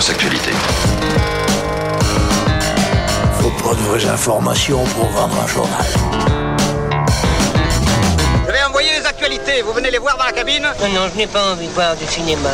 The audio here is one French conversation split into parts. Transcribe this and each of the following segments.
Féroce actualité. Faut pas de vraies informations pour vendre un journal. Je vais envoyer les actualités, vous venez les voir dans la cabine Non, non, je n'ai pas envie de voir du cinéma.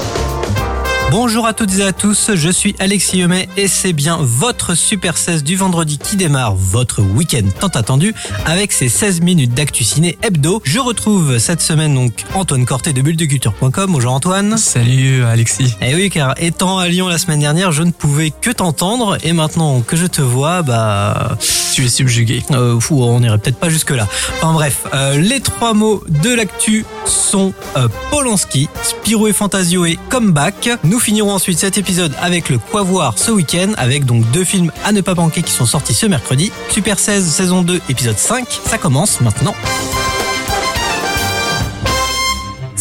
Bonjour à toutes et à tous, je suis Alexis Yomet et c'est bien votre Super 16 du vendredi qui démarre votre week-end tant attendu avec ses 16 minutes d'actu ciné hebdo. Je retrouve cette semaine donc Antoine Corté de bulledeculture.com. Bonjour Antoine. Salut Alexis. Eh oui car étant à Lyon la semaine dernière je ne pouvais que t'entendre et maintenant que je te vois bah... Tu es subjugué. Euh, fou, on irait peut-être pas jusque là. Enfin bref, euh, les trois mots de l'actu sont euh, Polanski, Spirou et Fantasio et Comeback. Nous finirons ensuite cet épisode avec le Quoi voir ce week-end, avec donc deux films à ne pas manquer qui sont sortis ce mercredi. Super 16 saison 2 épisode 5, ça commence maintenant.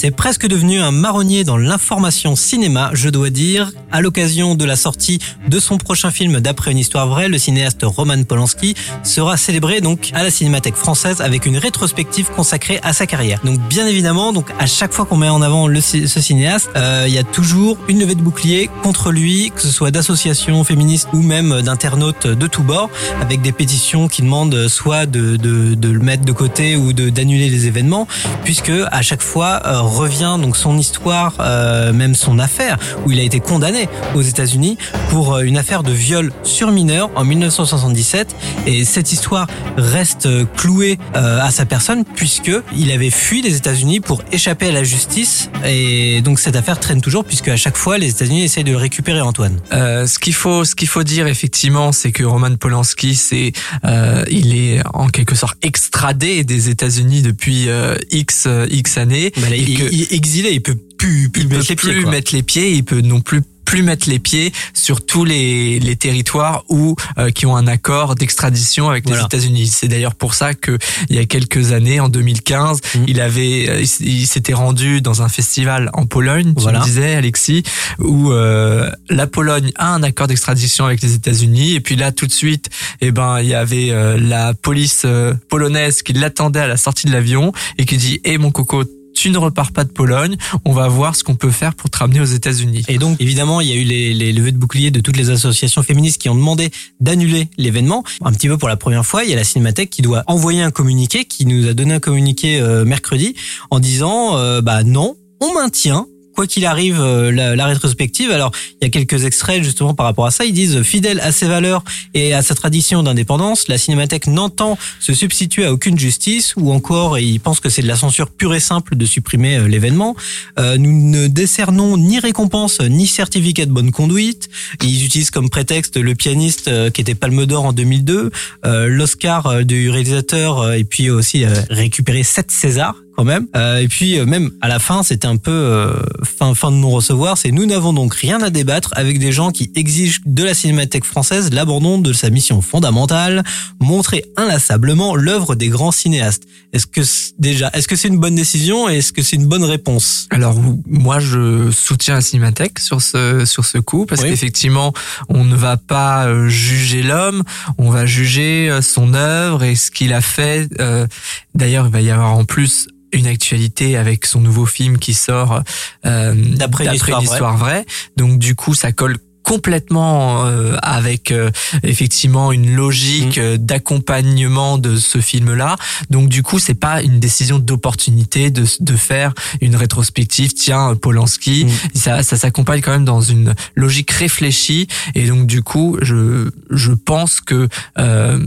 C'est presque devenu un marronnier dans l'information cinéma, je dois dire. À l'occasion de la sortie de son prochain film d'après une histoire vraie, le cinéaste Roman Polanski sera célébré donc à la Cinémathèque française avec une rétrospective consacrée à sa carrière. Donc bien évidemment, donc à chaque fois qu'on met en avant le, ce cinéaste, euh, il y a toujours une levée de bouclier contre lui, que ce soit d'associations féministes ou même d'internautes de tous bords, avec des pétitions qui demandent soit de, de, de le mettre de côté ou d'annuler les événements, puisque à chaque fois euh, revient donc son histoire, euh, même son affaire, où il a été condamné aux États-Unis pour euh, une affaire de viol sur mineur en 1977. Et cette histoire reste euh, clouée euh, à sa personne puisque il avait fui les États-Unis pour échapper à la justice. Et donc cette affaire traîne toujours puisque à chaque fois les États-Unis essayent de le récupérer Antoine. Euh, ce qu'il faut, ce qu'il faut dire effectivement, c'est que Roman Polanski, c'est, euh, il est en quelque sorte extradé des États-Unis depuis euh, x x années. Bah, là, il, que- il est exilé, il peut plus, plus il peut mettre les pieds, plus quoi. mettre les pieds, il peut non plus plus mettre les pieds sur tous les, les territoires où euh, qui ont un accord d'extradition avec Voilà. les États-Unis. C'est d'ailleurs pour ça que il y a quelques années, en 2015, Mhm. il avait, euh, il s'était rendu dans un festival en Pologne. Tu Voilà. me disais, Alexis, où euh, la Pologne a un accord d'extradition avec les États-Unis. Et puis là, tout de suite, eh ben, il y avait euh, la police polonaise qui l'attendait à la sortie de l'avion et qui dit, "Eh mon coco." Tu ne repars pas de Pologne. On va voir ce qu'on peut faire pour te ramener aux États-Unis. Et donc, évidemment, il y a eu les, levées de boucliers de toutes les associations féministes qui ont demandé d'annuler l'événement. Un petit peu pour la première fois, il y a la Cinémathèque qui doit envoyer un communiqué, qui nous a donné un communiqué euh, mercredi, en disant, euh, bah non, on maintient. Quoi qu'il arrive, euh, la, la rétrospective. Alors, il y a quelques extraits justement par rapport à ça. Ils disent fidèle à ses valeurs et à sa tradition d'indépendance, la Cinémathèque n'entend se substituer à aucune justice ou encore ils pensent que c'est de la censure pure et simple de supprimer euh, l'événement. Euh, nous ne décernons ni récompense ni certificat de bonne conduite. Ils utilisent comme prétexte le pianiste euh, qui était Palme d'Or en 2002, euh, l'Oscar du réalisateur et puis aussi euh, récupérer sept Césars quand même. Euh, et puis euh, même à la fin, c'était un peu euh, fin fin de non recevoir. C'est nous n'avons donc rien à débattre avec des gens qui exigent de la Cinémathèque française l'abandon de sa mission fondamentale, montrer inlassablement l'œuvre des grands cinéastes. Est-ce que déjà, est-ce que c'est une bonne décision et est-ce que c'est une bonne réponse? Alors moi je soutiens la Cinémathèque sur ce sur ce coup parce Oui. qu'effectivement on ne va pas juger l'homme, on va juger son œuvre et ce qu'il a fait. Euh, D'ailleurs il va y avoir en plus une actualité avec son nouveau film qui sort euh, D'après une histoire vraie. Donc du coup ça colle complètement euh, avec euh, effectivement une logique Mm. euh, d'accompagnement de ce film-là. Donc du coup, c'est pas une décision d'opportunité de, de faire une rétrospective. Tiens, Polanski, Mm. ça, ça s'accompagne quand même dans une logique réfléchie. Et donc du coup, je je pense que euh,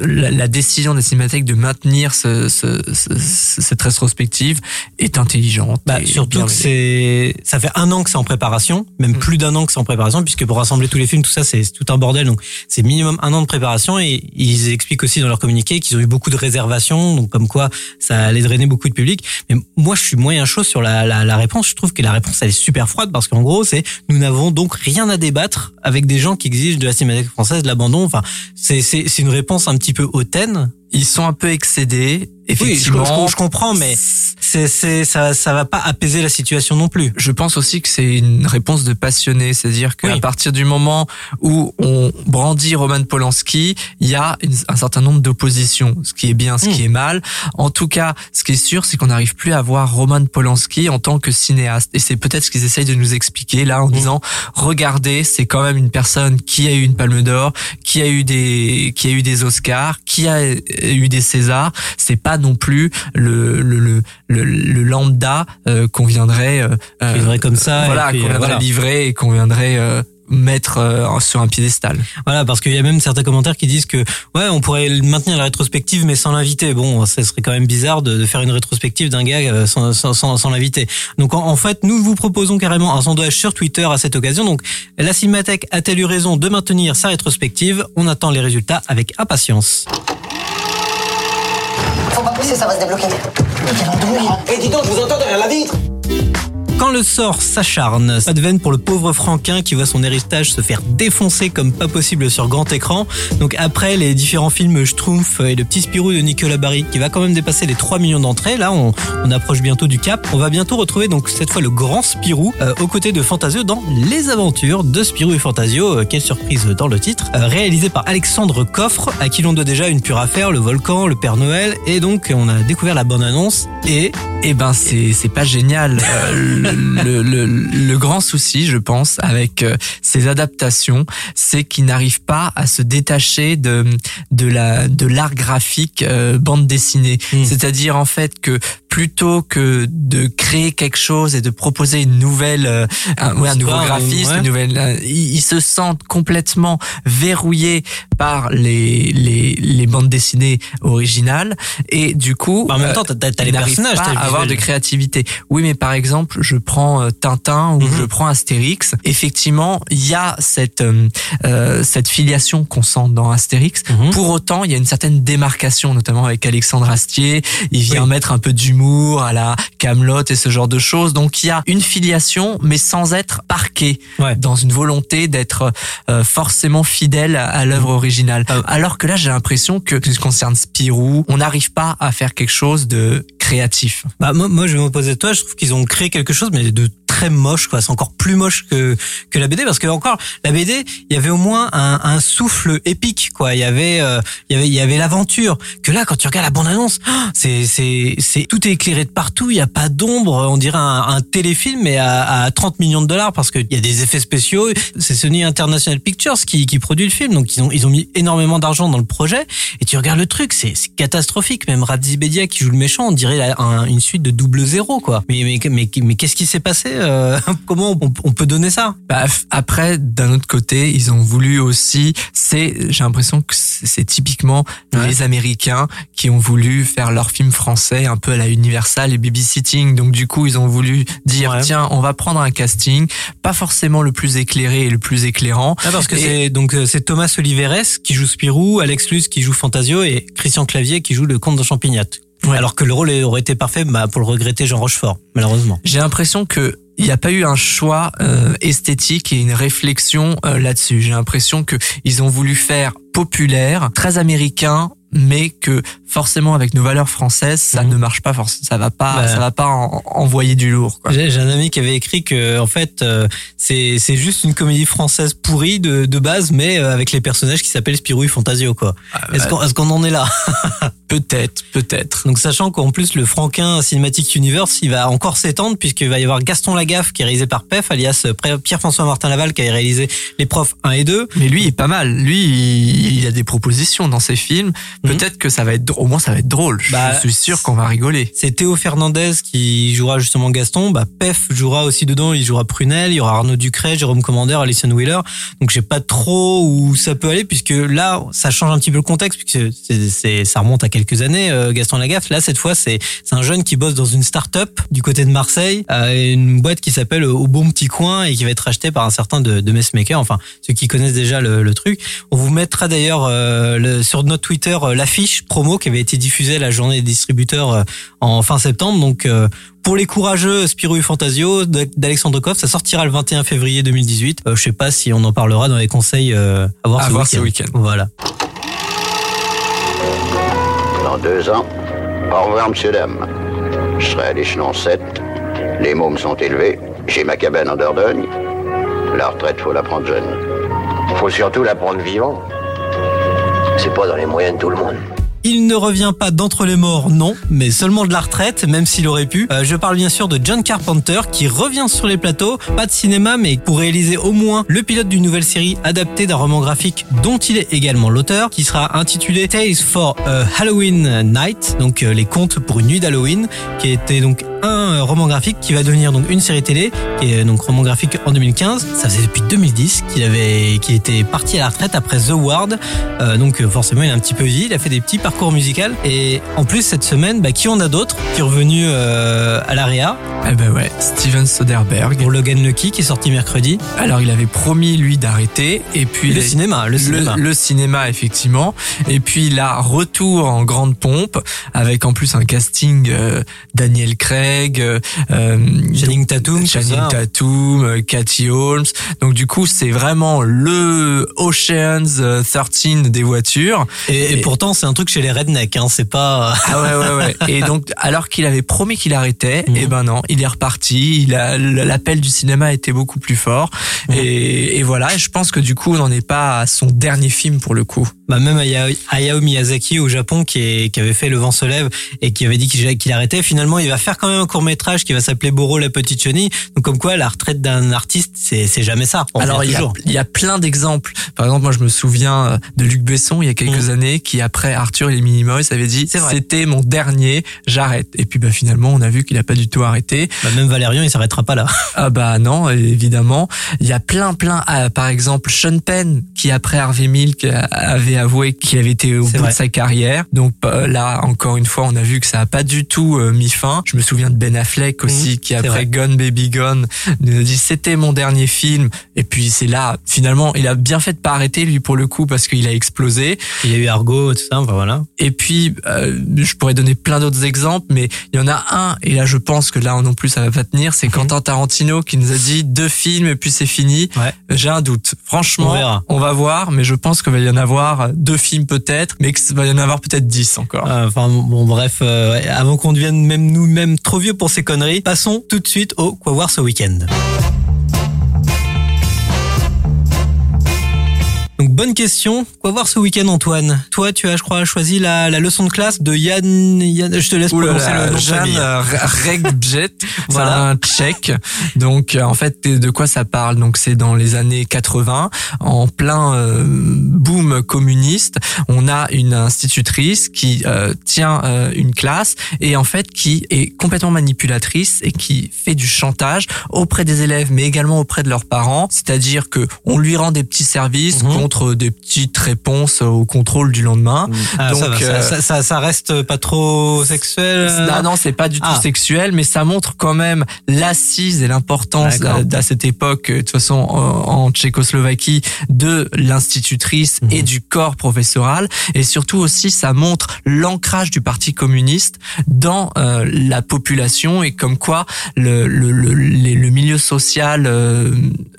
la, la décision de la Cinémathèque de maintenir ce, ce- ce- ce- cette rétrospective est intelligente. Bah, surtout que c'est, ça fait un an que c'est en préparation, même Mm. plus d'un an que c'est en préparation, puisque pour rassembler tous les films, tout ça, c'est tout un bordel. Donc, c'est minimum un an de préparation et ils expliquent aussi dans leur communiqué qu'ils ont eu beaucoup de réservations, donc comme quoi ça allait drainer beaucoup de public. Mais moi, je suis moyen chaud sur la, la, la réponse. Je trouve que la réponse, elle est super froide parce qu'en gros, c'est nous n'avons donc rien à débattre avec des gens qui exigent de la cinémathèque française de l'abandon. Enfin, c'est, c'est, c'est une réponse un petit peu hautaine. Ils sont un peu excédés, Oui, je, effectivement. je- je comprends, mais c'est, ça, ça va pas apaiser la situation non plus. Je pense aussi que c'est une réponse de passionné, c'est-à-dire qu'à Oui. partir du moment où on brandit Roman Polanski, il y a une- un certain nombre d'oppositions, ce qui est bien, ce qui Mm. est mal. En tout cas, ce qui est sûr, c'est qu'on n'arrive plus à voir Roman Polanski en tant que cinéaste. Et c'est peut-être ce qu'ils essayent de nous expliquer là en disant, regardez, c'est quand même une personne qui a eu une Palme d'Or, qui a eu des, qui a eu des Oscars, qui a eu des Césars. C'est pas non plus le le le, le, le lambda euh, qu'on viendrait euh, viendrait comme ça, voilà qu'on euh, viendrait voilà. livrer et qu'on viendrait euh, mettre euh, sur un piédestal. Voilà, parce qu'il y a même certains commentaires qui disent que ouais, on pourrait maintenir la rétrospective mais sans l'inviter. Bon, ça serait quand même bizarre de, de faire une rétrospective d'un gars euh, sans, sans, sans, sans l'inviter. Donc en, en fait, nous vous proposons carrément un sondage sur Twitter à cette occasion. Donc la Cinémathèque a-t-elle eu raison de maintenir sa rétrospective? On attend les résultats avec impatience. Faut pas pousser, ça va se débloquer. Mais quel Et dis donc, je vous entends derrière la vitre Quand le sort s'acharne, pas de veine pour le pauvre Franquin qui voit son héritage se faire défoncer comme pas possible sur grand écran. Donc après les différents films Schtroumpf et le petit Spirou de Nicolas Barry qui va quand même dépasser les 3 millions d'entrées, là on, approche bientôt du cap. On va bientôt retrouver donc cette fois le grand Spirou euh, aux côtés de Fantasio dans Les Aventures de Spirou et Fantasio. Euh, quelle surprise dans le titre. Euh, réalisé par Alexandre Coffre à qui l'on doit déjà une pure affaire, le volcan, le Père Noël et donc on a découvert la bonne annonce et Eh ben c'est pas génial. Le, le, le, grand souci, je pense, avec euh, ces adaptations, c'est qu'ils n'arrivent pas à se détacher de de la de l'art graphique euh, bande dessinée. Mm. C'est-à-dire en fait que plutôt que de créer quelque chose et de proposer une nouvelle euh, un, ouais, un nouveau graphisme, ouais. une nouvelle, euh, ils, ils se sentent complètement verrouillés par les les les bandes dessinées originales et du coup Bah, en même euh, temps t'as- t'as les personnages, pas à avoir de créativité. Oui, mais par exemple, je prends euh, Tintin ou Mhm. je prends Astérix. Effectivement, il y a cette euh, cette filiation qu'on sent dans Astérix. Mhm. Pour autant, il y a une certaine démarcation, notamment avec Alexandre Astier. Il vient Oui. mettre un peu d'humour à la Camelot et ce genre de choses. Donc, il y a une filiation, mais sans être parqué Ouais. dans une volonté d'être euh, forcément fidèle à, à l'œuvre originale. Ah. Alors que là, j'ai l'impression que, ce qui concerne Spirou, on n'arrive pas à faire quelque chose de créatif. Bah moi, moi je vais m'opposer à toi. Je trouve qu'ils ont créé quelque chose, mais de très moche. quoi. C'est encore plus moche que que la BD parce que encore la BD, il y avait au moins un, un souffle épique. quoi. Il y avait euh, il y avait il y avait l'aventure. Que là, quand tu regardes la bande annonce, c'est c'est c'est tout est éclairé de partout. Il y a pas d'ombre. On dirait un, un téléfilm mais à, à 30 millions de dollars parce qu'il y a des effets spéciaux. C'est Sony International Pictures qui qui produit le film, donc ils ont ils ont mis énormément d'argent dans le projet. Et tu regardes le truc, c'est catastrophique. Même Radzi Bedia qui joue le méchant, on dirait un- une suite de double zéro quoi. Mais mais mais, mais qu'est-ce qui s'est passé euh, Comment on, on peut donner ça? Bah, après, d'un autre côté, ils ont voulu aussi. C'est, j'ai l'impression que c'est typiquement Ouais. les Américains qui ont voulu faire leur film français un peu à la Universal et babysitting. Donc du coup, ils ont voulu dire Ouais. tiens, on va prendre un casting, pas forcément le plus éclairé et le plus éclairant. Ah, Parce que c'est donc euh, c'est Thomas Oliveres qui joue Spirou, Alex Luce qui joue Fantasio et Christian Clavier qui joue le comte de Champignac. Ouais. Alors que le rôle aurait été parfait bah, pour le regretter Jean Rochefort, malheureusement. J'ai l'impression que il n'y a pas eu un choix euh, esthétique et une réflexion euh, là-dessus. J'ai l'impression que ils ont voulu faire populaire, très américain, mais que forcément avec nos valeurs françaises, ça Mhm. ne marche pas forcément. Ça va pas, Bah. ça va pas en- envoyer du lourd. J'ai un ami qui avait écrit que en fait euh, c'est c'est juste une comédie française pourrie de, de base, mais euh, avec les personnages qui s'appellent Spirou et Fantasio quoi. Est-ce qu'on est-ce qu'on en est là? Peut-être, peut-être. Donc sachant qu'en plus le Franquin Cinematic Universe il va encore s'étendre puisqu'il va y avoir Gaston Lagaffe qui est réalisé par PEF alias euh, Pierre-François Martin Laval qui a réalisé Les Profs 1 et 2. Mais lui est pas mal. Lui, il, il a des propositions dans ses films. Mhm. Peut-être que ça va être au moins ça va être drôle. Bah, je suis sûr qu'on va rigoler. C'est Théo Fernandez qui jouera justement Gaston. Bah, Pef jouera aussi dedans. Il jouera Prunel. Il y aura Arnaud Ducret, Jérôme Commander, Alison Wheeler. Donc, je sais pas trop où ça peut aller puisque là, ça change un petit peu le contexte puisque c'est, ça remonte à quelques années, euh, Gaston Lagaffe. Là, cette fois, c'est, c'est un jeune qui bosse dans une start-up du côté de Marseille, euh, une boîte qui s'appelle Au Bon Petit Coin et qui va être rachetée par un certain de, de Messmaker. Enfin, ceux qui connaissent déjà le, le truc. On vous mettra d'ailleurs euh, sur notre Twitter l'affiche promo qui avait été diffusée à la journée des distributeurs euh, en fin septembre. Donc euh, pour les courageux, Spirou et Fantasio d'Alexandre Koff, ça sortira le 21 février 2018. Euh, je sais pas si on en parlera dans les conseils à voir, À ce, voir week-end. ce week-end. Voilà. Dans deux ans, au revoir, monsieur, dame. Je serai à l'échelon 7. Les mômes sont élevés. J'ai ma cabane en Dordogne. La retraite, faut la prendre jeune. Faut surtout la prendre vivant. C'est pas dans les moyens de tout le monde. Il ne revient pas d'entre les morts, non, mais seulement de la retraite, même s'il aurait pu. Euh, je parle bien sûr de John Carpenter qui revient sur les plateaux, pas de cinéma, mais pour réaliser au moins le pilote d'une nouvelle série adaptée d'un roman graphique dont il est également l'auteur, qui sera intitulé Tales for a Halloween Night, donc euh, les contes pour une nuit d'Halloween, qui était donc un roman graphique qui va devenir donc une série télé, qui est donc roman graphique en 2015. Ça faisait depuis 2010 qu'il avait, qu'il était parti à la retraite après The Ward. Euh, donc euh, forcément il a un petit peu vieilli, il a fait des petits parcours musicaux et en plus cette semaine, bah, qui en a d'autres qui est revenu euh, à l'AREA Eh ben ouais, Steven Soderbergh. pour Logan Lucky qui est sorti mercredi. Alors il avait promis lui d'arrêter et puis Le cinéma, le cinéma. le cinéma, effectivement et puis là retour en grande pompe avec en plus un casting euh, Daniel Craig euh, euh, Channing Tatum, Channing. Tatum euh, Cathy Holmes donc du coup c'est vraiment le Ocean's euh, 13 des voitures Et, pourtant c'est un truc chez les rednecks, hein, c'est pas. ah ouais ouais ouais et donc alors qu'il avait promis qu'il arrêtait Mhm. et ben non il est reparti il a l'appel du cinéma était beaucoup plus fort Mhm. et, et voilà je pense que du coup on n'en est pas à son dernier film pour le coup Bah même Hayao Hayao Miyazaki au Japon qui, est, qui avait fait Le vent se lève et qui avait dit qu'il arrêtait. Finalement, il va faire quand même un court métrage qui va s'appeler Boro la petite chenille. Donc comme quoi, la retraite d'un artiste, c'est c'est jamais ça. On Alors il y, a, toujours. il y a plein d'exemples. Par exemple, moi je me souviens euh, de Luc Besson il y a quelques années qui après Arthur et les Minimoys avait dit c'était mon dernier, j'arrête. Et puis bah finalement on a vu qu'il a pas du tout arrêté. Bah, même Valérian, il s'arrêtera pas là. Ah bah non, évidemment. Il y a plein plein ah, par exemple Sean Penn qui après Harvey Milk a- avait avoué qu'il avait été au bout vrai. de sa carrière. Donc euh, là encore une fois, on a vu que ça a pas du tout euh, mis fin. Je me souviens de Ben Affleck aussi Mhm, qui après. Gone Baby Gone nous a dit c'était mon dernier film et puis c'est là finalement il a bien fait de pas arrêter lui pour le coup parce qu'il a explosé Il y a eu Argo, tout ça. Enfin voilà. et puis euh, je pourrais donner plein d'autres exemples mais il y en a un et là je pense que là non plus ça va pas tenir c'est Quentin Tarantino qui nous a dit deux films et puis c'est fini Ouais. j'ai un doute franchement On verra. on va voir mais je pense qu'il va y en avoir deux films peut-être mais qu'il va y en avoir peut-être dix encore Euh, Enfin bon, bref, euh, avant qu'on devienne même nous-mêmes trop vieux pour ces conneries, passons tout de suite au quoi voir ce week-end. Bonne question. Quoi voir ce week-end, Antoine? Toi, tu as, je crois, choisi la, la leçon de classe de Yann. Yann je te laisse prononcer le nom Jan Regbjet, Voilà. voilà un tchèque. Donc euh, en fait de quoi ça parle? Donc c'est dans les années 80, en plein euh, boom communiste, on a une institutrice qui euh, tient euh, une classe et en fait qui est complètement manipulatrice et qui fait du chantage auprès des élèves mais également auprès de leurs parents, c'est-à-dire que on lui rend des petits services Mhm. contre des petites réponses au contrôle du lendemain. Ah, ça, Donc, va, euh, ça, ça, ça- ça reste pas trop sexuel. euh, non, non, c'est pas du tout Ah. sexuel, mais ça montre quand même l'assise et l'importance euh, à cette époque, euh, de toute façon en, en Tchécoslovaquie, de l'institutrice Mhm. et du corps professoral. Et surtout aussi, ça montre l'ancrage du Parti communiste dans euh, la population et comme quoi le, le, le, le milieu social euh,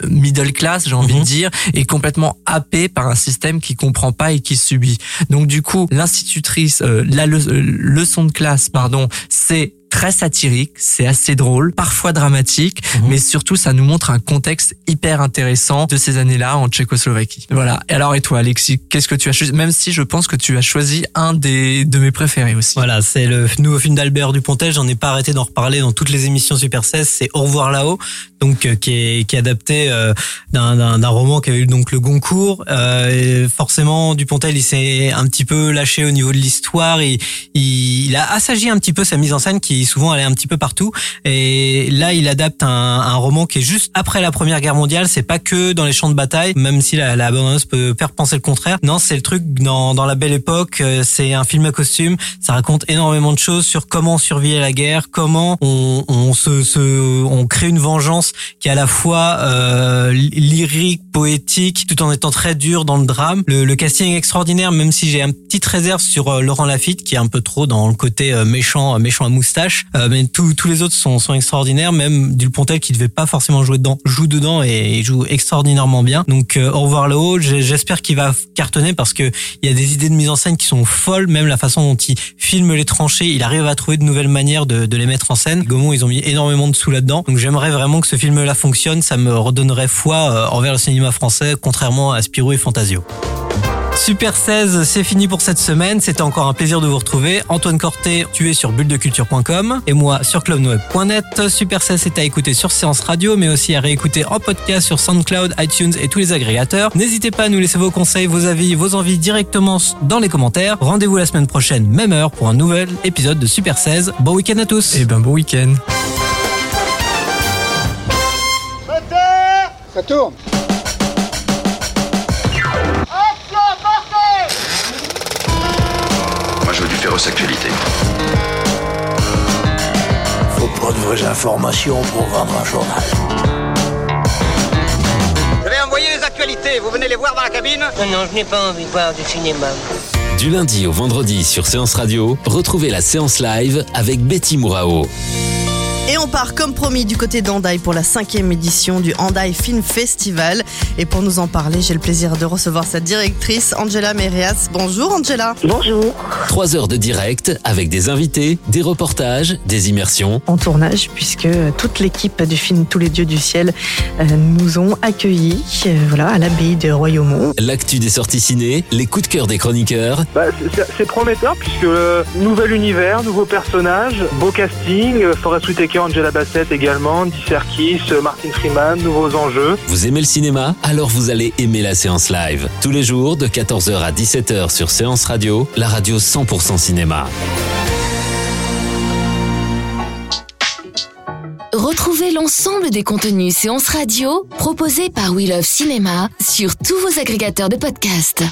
middle class, j'ai envie Mhm. de dire, est complètement happé par un système qui comprend pas et qui subit. Donc du coup, l'institutrice, euh, la le- euh, leçon de classe, pardon, c'est très satirique, c'est assez drôle, parfois dramatique, Mhm. mais surtout ça nous montre un contexte hyper intéressant de ces années-là en Tchécoslovaquie. Voilà. Et alors et toi Alexis, qu'est-ce que tu as choisi? Même si je pense que tu as choisi un des de mes préférés aussi. Voilà, c'est le nouveau film d'Albert Dupontel. J'en ai pas arrêté d'en reparler dans toutes les émissions Super 16. C'est Au revoir là-haut, donc euh, qui est qui est adapté euh, d'un roman qui avait eu donc le Goncourt. Euh, forcément, Dupontel, il s'est un petit peu lâché au niveau de l'histoire. Il, il il a assagi un petit peu sa mise en scène qui souvent allait un petit peu partout. Et là, il adapte un, un roman qui est juste après la Première Guerre mondiale. C'est pas que dans les champs de bataille, même si la, la bande-annonce peut faire penser le contraire. Non, c'est le truc dans, dans la belle époque. euh, C'est un film à costume. Ça raconte énormément de choses sur comment survivre à la guerre, comment on, on se, se, on crée une vengeance qui est à la fois euh, lyrique, poétique, tout en étant très dur dans le drame. Le, le casting est extraordinaire, même si j'ai un petite réserve sur euh, Laurent Lafitte, qui est un peu trop dans le côté euh, méchant, euh, méchant à moustache. Mais tous tous les autres sont, sont extraordinaires. Même Dulpontel, qui devait pas forcément jouer dedans, joue dedans et il joue extraordinairement bien. Donc au revoir là-haut. J'espère qu'il va cartonner parce que il y a des idées de mise en scène qui sont folles. Même la façon dont il filme les tranchées, il arrive à trouver de nouvelles manières de, de les mettre en scène. Gaumont, ils ont mis énormément de sous là-dedans. Donc j'aimerais vraiment que ce film-là fonctionne. Ça me redonnerait foi euh, envers le cinéma français, contrairement à Spirou et Fantasio. Super 16, c'est fini pour cette semaine. C'était encore un plaisir de vous retrouver. Antoine Corté, tu es sur bulledeculture.com et moi sur clubnoweb.net. Super 16, c'est à écouter sur Séance Radio, mais aussi à réécouter en podcast sur SoundCloud, iTunes et tous les agrégateurs. N'hésitez pas à nous laisser vos conseils, vos avis, vos envies directement dans les commentaires. Rendez-vous la semaine prochaine, même heure, pour un nouvel épisode de Super 16. Bon week-end à tous. Et ben bon week-end. Tourne Moi, je veux du féroce actualité. Faut prendre vos informations pour vendre un journal. Je vais envoyer les actualités. Vous venez les voir dans la cabine? Non, non, je n'ai pas envie de voir du cinéma. Du lundi au vendredi sur Séance Radio, retrouvez la séance live avec Betty Mourao. Et on part comme promis du côté d'Andaï pour la cinquième édition du Andaï Film Festival. Et pour nous en parler, j'ai le plaisir de recevoir sa directrice, Angela Merias. Bonjour Angela. Bonjour. Trois heures de direct avec des invités, des reportages, des immersions. En tournage, puisque toute l'équipe du film Tous les dieux du ciel euh, nous ont accueillis euh, voilà, à l'abbaye de Royaumont. L'actu des sorties ciné, les coups de cœur des chroniqueurs. Bah, c'est- c'est prometteur puisque euh, nouvel univers, nouveaux personnages, beau casting, euh, Forest Whitaker, Angela Bassett également, Andy Serkis, Martin Freeman, nouveaux enjeux. Vous aimez le cinéma? Alors vous allez aimer la séance live. Tous les jours de 14h à 17h sur Séance Radio, la radio 100% cinéma. Retrouvez l'ensemble des contenus séances radio proposés par We Love Cinéma sur tous vos agrégateurs de podcasts.